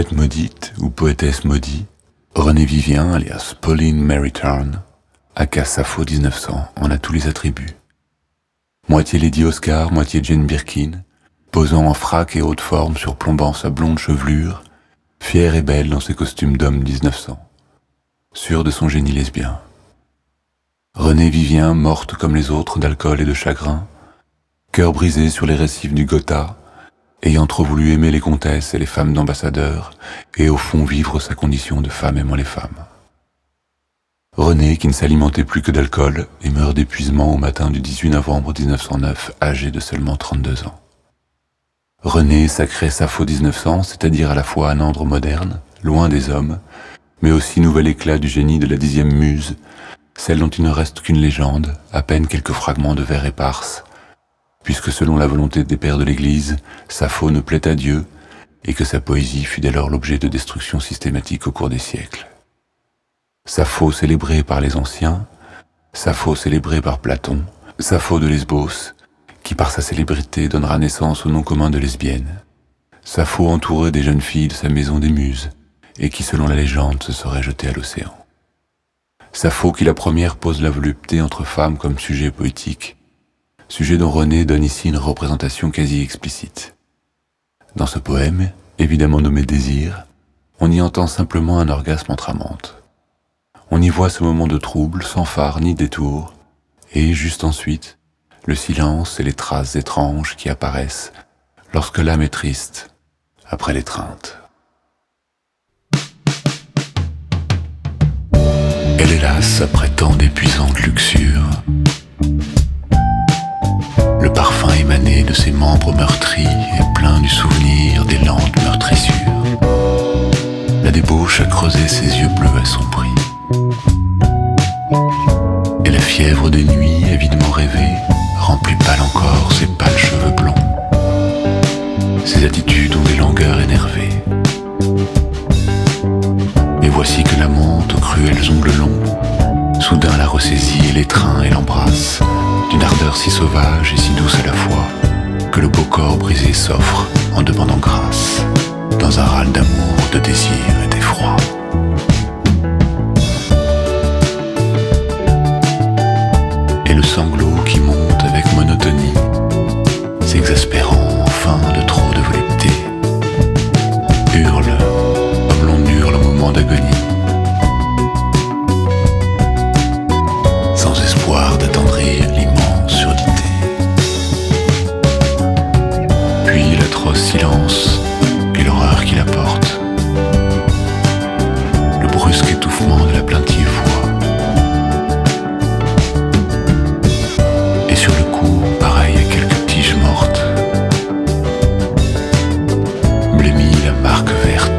Poète maudite ou poétesse maudit, René Vivien, alias Pauline Mary Turn, aka Sappho 1900, en a tous les attributs. Moitié Lady Oscar, moitié Jane Birkin, posant en frac et haute forme surplombant sa blonde chevelure, fière et belle dans ses costumes d'homme 1900, sûre de son génie lesbien. Renée Vivien, morte comme les autres d'alcool et de chagrin, cœur brisé sur les récifs du Gotha, ayant trop voulu aimer les comtesses et les femmes d'ambassadeurs, et au fond vivre sa condition de femme aimant les femmes. René, qui ne s'alimentait plus que d'alcool, et meurt d'épuisement au matin du 18 novembre 1909, âgé de seulement 32 ans. René sacré Sappho 1900, c'est-à-dire à la fois un andre moderne, loin des hommes, mais aussi nouvel éclat du génie de la dixième muse, celle dont il ne reste qu'une légende, à peine quelques fragments de vers éparses, puisque selon la volonté des pères de l'Église, Sappho ne plaît à Dieu, et que sa poésie fut dès lors l'objet de destruction systématique au cours des siècles. Sappho célébrée par les anciens, Sappho célébrée par Platon, Sappho de Lesbos, qui par sa célébrité donnera naissance au nom commun de lesbienne, Sappho entourée des jeunes filles de sa maison des muses, et qui selon la légende se serait jetée à l'océan. Sappho qui la première pose la volupté entre femmes comme sujet poétique, sujet dont René donne ici une représentation quasi explicite. Dans ce poème, évidemment nommé Désir, on y entend simplement un orgasme entre amantes. On y voit ce moment de trouble, sans phare ni détour, et juste ensuite, le silence et les traces étranges qui apparaissent lorsque l'âme est triste après l'étreinte. Elle hélas après tant d'épuisantes luxures de ses membres meurtris est plein du souvenir des lentes meurtrissures. La débauche a creusé ses yeux bleus à son prix. Et la fièvre des nuits avidement rêvée rend plus pâle encore ses pâles cheveux blonds. Ses attitudes ont des langueurs énervées. Et voici que la monte aux cruels ongles longs, soudain la ressaisit et l'étreint et l'embrasse d'une ardeur si sauvage et si douce à la fois, que le beau corps brisé s'offre en demandant grâce, dans un râle d'amour, de désir et d'effroi. Et le sanglot qui monte avec monotonie, s'exaspérant enfin de trop. arc vert.